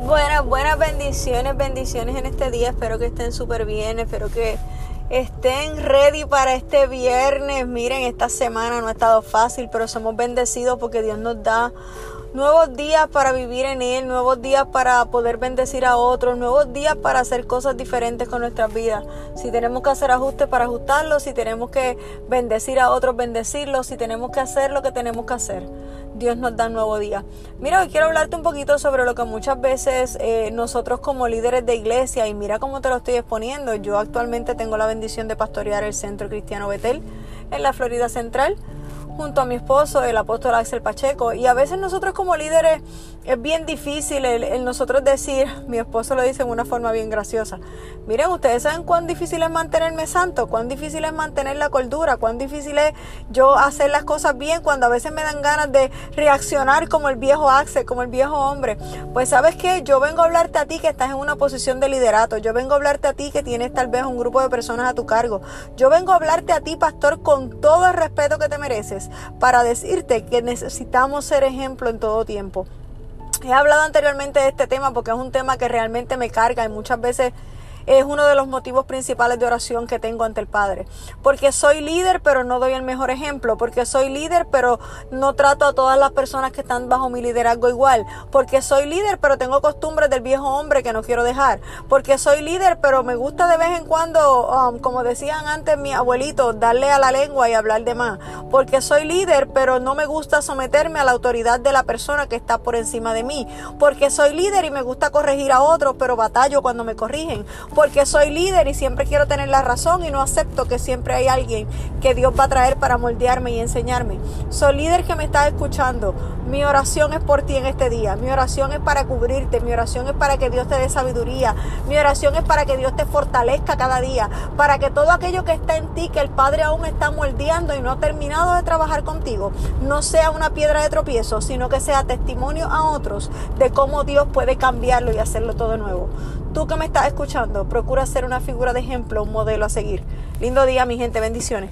Buenas, buenas bendiciones, bendiciones en este día. Espero que estén súper bien, espero que estén ready para este viernes. Miren, esta semana no ha estado fácil, pero somos bendecidos porque Dios nos da nuevos días para vivir en Él, nuevos días para poder bendecir a otros, nuevos días para hacer cosas diferentes con nuestras vidas. Si tenemos que hacer ajustes para ajustarlos, si tenemos que bendecir a otros, bendecirlos, si tenemos que hacer lo que tenemos que hacer. Dios nos da un nuevo día. Mira, hoy quiero hablarte un poquito sobre lo que muchas veces eh, nosotros como líderes de iglesia, y mira cómo te lo estoy exponiendo, yo actualmente tengo la bendición de pastorear el Centro Cristiano Betel en la Florida Central junto a mi esposo, el apóstol Axel Pacheco. Y a veces nosotros como líderes es bien difícil el, nosotros decir, mi esposo lo dice en una forma bien graciosa. Miren, ustedes saben cuán difícil es mantenerme santo, cuán difícil es mantener la cordura, cuán difícil es yo hacer las cosas bien cuando a veces me dan ganas de reaccionar como el viejo Axel, como el viejo hombre. Pues sabes que yo vengo a hablarte a ti que estás en una posición de liderato, yo vengo a hablarte a ti que tienes tal vez un grupo de personas a tu cargo, yo vengo a hablarte a ti, pastor, con todo el respeto que te mereces para decirte que necesitamos ser ejemplo en todo tiempo. He hablado anteriormente de este tema porque es un tema que realmente me carga y muchas veces es uno de los motivos principales de oración que tengo ante el Padre. Porque soy líder, pero no doy el mejor ejemplo. Porque soy líder, pero no trato a todas las personas que están bajo mi liderazgo igual. Porque soy líder, pero tengo costumbres del viejo hombre que no quiero dejar. Porque soy líder, pero me gusta de vez en cuando, um, como decían antes mi abuelito, darle a la lengua y hablar de más. Porque soy líder, pero no me gusta someterme a la autoridad de la persona que está por encima de mí. Porque soy líder y me gusta corregir a otros, pero batallo cuando me corrigen porque soy líder y siempre quiero tener la razón y no acepto que siempre hay alguien que Dios va a traer para moldearme y enseñarme. Soy líder que me estás escuchando. Mi oración es por ti en este día. Mi oración es para cubrirte. Mi oración es para que Dios te dé sabiduría. Mi oración es para que Dios te fortalezca cada día. Para que todo aquello que está en ti, que el Padre aún está moldeando y no ha terminado de trabajar contigo, no sea una piedra de tropiezo, sino que sea testimonio a otros de cómo Dios puede cambiarlo y hacerlo todo nuevo. Tú que me estás escuchando, procura ser una figura de ejemplo, un modelo a seguir. Lindo día, mi gente, bendiciones.